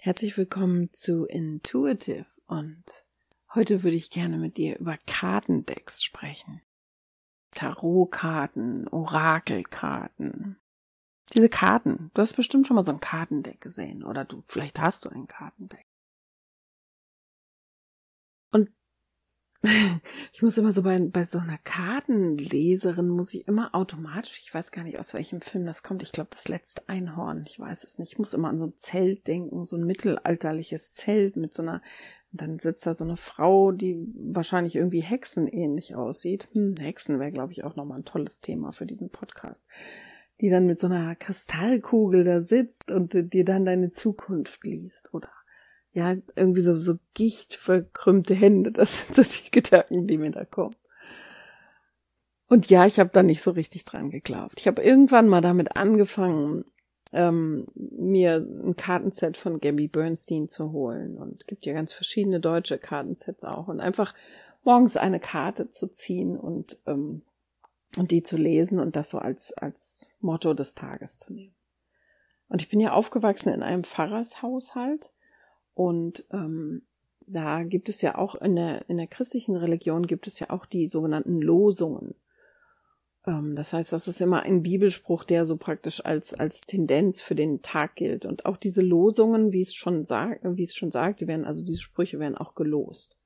Herzlich willkommen zu Intuitive und heute würde ich gerne mit dir über Kartendecks sprechen. Tarotkarten, Orakelkarten. Diese Karten, du hast bestimmt schon mal so ein Kartendeck gesehen oder du, vielleicht hast du ein Kartendeck. Und ich muss immer so bei, bei so einer Kartenleserin muss ich immer automatisch, ich weiß gar nicht aus welchem Film das kommt, ich glaube das letzte Einhorn, ich weiß es nicht, ich muss immer an so ein Zelt denken, so ein mittelalterliches Zelt mit so einer, dann sitzt da so eine Frau, die wahrscheinlich irgendwie hexenähnlich aussieht. Hm, Hexen wäre glaube ich auch nochmal ein tolles Thema für diesen Podcast. Die dann mit so einer Kristallkugel da sitzt und dir dann deine Zukunft liest oder ja, irgendwie so, so gichtverkrümmte Hände. Das sind so die Gedanken, die mir da kommen. Und ja, ich habe da nicht so richtig dran geglaubt. Ich habe irgendwann mal damit angefangen, ähm, mir ein Kartenset von Gabby Bernstein zu holen. Und gibt ja ganz verschiedene deutsche Kartensets auch. Und einfach morgens eine Karte zu ziehen und, ähm, und die zu lesen und das so als, als Motto des Tages zu nehmen. Und ich bin ja aufgewachsen in einem Pfarrershaushalt. Und ähm, da gibt es ja auch in der, in der christlichen Religion gibt es ja auch die sogenannten Losungen. Ähm, das heißt, das ist immer ein Bibelspruch, der so praktisch als, als Tendenz für den Tag gilt. Und auch diese Losungen, wie es schon sagt, wie es schon sagt, die werden, also diese Sprüche werden auch gelost.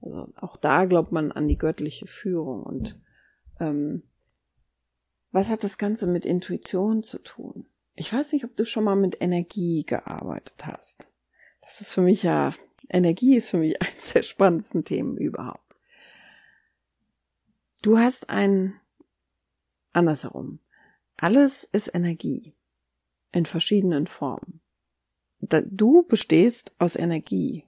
Also auch da glaubt man an die göttliche Führung. Und ähm, was hat das Ganze mit Intuition zu tun? Ich weiß nicht, ob du schon mal mit Energie gearbeitet hast. Das ist für mich ja, Energie ist für mich eines der spannendsten Themen überhaupt. Du hast ein, andersherum. Alles ist Energie. In verschiedenen Formen. Du bestehst aus Energie.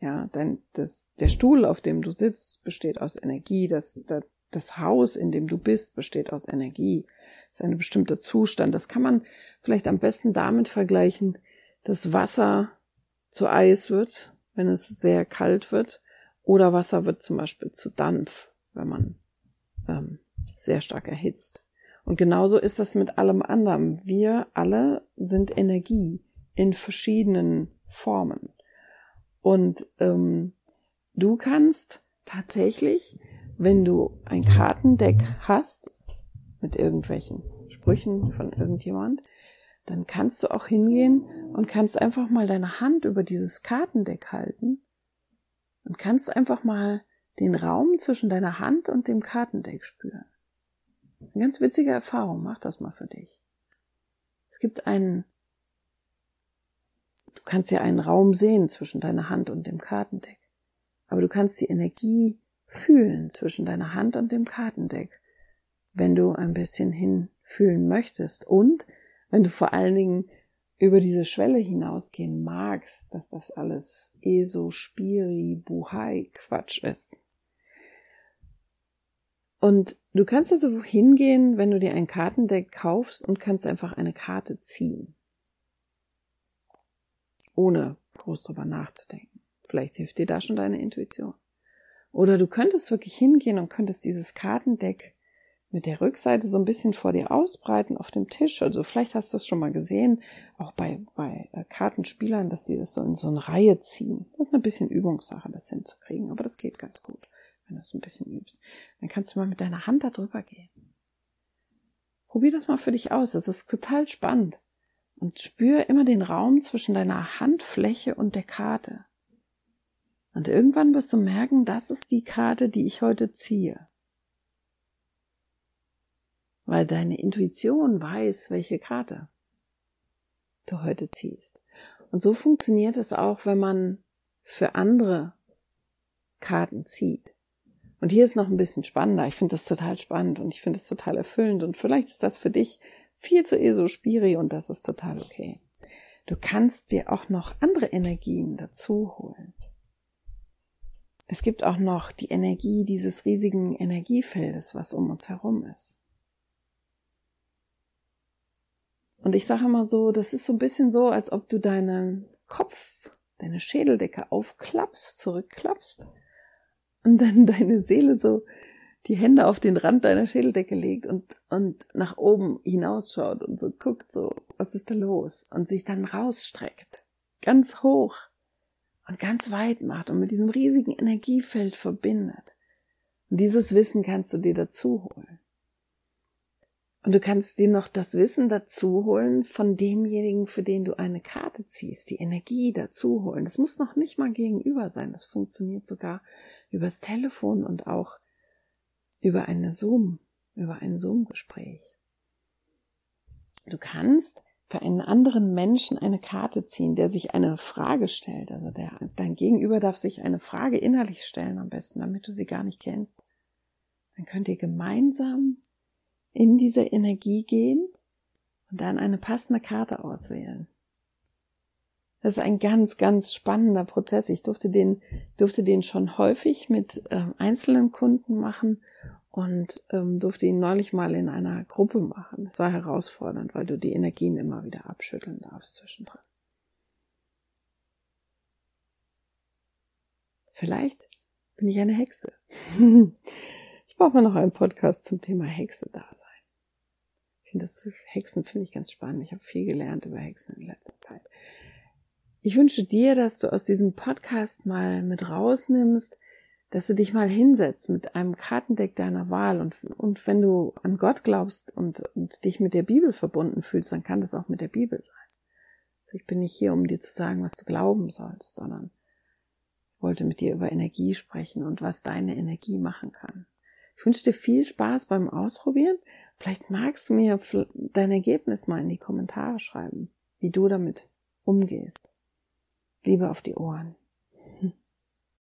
Ja, denn das, der Stuhl, auf dem du sitzt, besteht aus Energie. Das, das, das Haus, in dem du bist, besteht aus Energie. Das ist ein bestimmter Zustand. Das kann man vielleicht am besten damit vergleichen, dass Wasser zu Eis wird, wenn es sehr kalt wird, oder Wasser wird zum Beispiel zu Dampf, wenn man ähm, sehr stark erhitzt. Und genauso ist das mit allem anderen. Wir alle sind Energie in verschiedenen Formen. Und ähm, du kannst tatsächlich, wenn du ein Kartendeck hast, mit irgendwelchen Sprüchen von irgendjemand, dann kannst du auch hingehen und kannst einfach mal deine Hand über dieses Kartendeck halten und kannst einfach mal den Raum zwischen deiner Hand und dem Kartendeck spüren. Eine ganz witzige Erfahrung, mach das mal für dich. Es gibt einen, du kannst ja einen Raum sehen zwischen deiner Hand und dem Kartendeck, aber du kannst die Energie fühlen zwischen deiner Hand und dem Kartendeck, wenn du ein bisschen hinfühlen möchtest und wenn du vor allen Dingen über diese Schwelle hinausgehen magst, dass das alles ESO, Spiri, Buhai Quatsch ist. Und du kannst also hingehen, wenn du dir ein Kartendeck kaufst und kannst einfach eine Karte ziehen. Ohne groß drüber nachzudenken. Vielleicht hilft dir da schon deine Intuition. Oder du könntest wirklich hingehen und könntest dieses Kartendeck mit der Rückseite so ein bisschen vor dir ausbreiten auf dem Tisch. Also vielleicht hast du das schon mal gesehen, auch bei, bei äh, Kartenspielern, dass sie das so in so eine Reihe ziehen. Das ist ein bisschen Übungssache, das hinzukriegen, aber das geht ganz gut, wenn du es ein bisschen übst. Dann kannst du mal mit deiner Hand da drüber gehen. Probier das mal für dich aus, das ist total spannend. Und spür immer den Raum zwischen deiner Handfläche und der Karte. Und irgendwann wirst du merken, das ist die Karte, die ich heute ziehe weil deine Intuition weiß, welche Karte du heute ziehst. Und so funktioniert es auch, wenn man für andere Karten zieht. Und hier ist noch ein bisschen spannender. Ich finde das total spannend und ich finde es total erfüllend und vielleicht ist das für dich viel zu ESO-Spiri und das ist total okay. Du kannst dir auch noch andere Energien dazu holen. Es gibt auch noch die Energie dieses riesigen Energiefeldes, was um uns herum ist. Und ich sage immer so, das ist so ein bisschen so, als ob du deinen Kopf, deine Schädeldecke aufklappst, zurückklappst und dann deine Seele so die Hände auf den Rand deiner Schädeldecke legt und, und nach oben hinausschaut und so guckt, so, was ist da los? Und sich dann rausstreckt ganz hoch und ganz weit macht und mit diesem riesigen Energiefeld verbindet. Und dieses Wissen kannst du dir dazu holen. Und du kannst dir noch das Wissen dazu holen von demjenigen, für den du eine Karte ziehst, die Energie dazu holen. Das muss noch nicht mal gegenüber sein. Das funktioniert sogar übers Telefon und auch über eine Zoom, über ein Zoom-Gespräch. Du kannst für einen anderen Menschen eine Karte ziehen, der sich eine Frage stellt. Also der, dein Gegenüber darf sich eine Frage innerlich stellen am besten, damit du sie gar nicht kennst. Dann könnt ihr gemeinsam in diese Energie gehen und dann eine passende Karte auswählen. Das ist ein ganz, ganz spannender Prozess. Ich durfte den, durfte den schon häufig mit äh, einzelnen Kunden machen und ähm, durfte ihn neulich mal in einer Gruppe machen. Es war herausfordernd, weil du die Energien immer wieder abschütteln darfst zwischendrin. Vielleicht bin ich eine Hexe. ich brauche mal noch einen Podcast zum Thema Hexe da das Hexen finde ich ganz spannend. Ich habe viel gelernt über Hexen in letzter Zeit. Ich wünsche dir, dass du aus diesem Podcast mal mit rausnimmst, dass du dich mal hinsetzt mit einem Kartendeck deiner Wahl und, und wenn du an Gott glaubst und, und dich mit der Bibel verbunden fühlst, dann kann das auch mit der Bibel sein. Also ich bin nicht hier, um dir zu sagen, was du glauben sollst, sondern ich wollte mit dir über Energie sprechen und was deine Energie machen kann. Ich wünsche dir viel Spaß beim Ausprobieren. Vielleicht magst du mir dein Ergebnis mal in die Kommentare schreiben, wie du damit umgehst. Liebe auf die Ohren.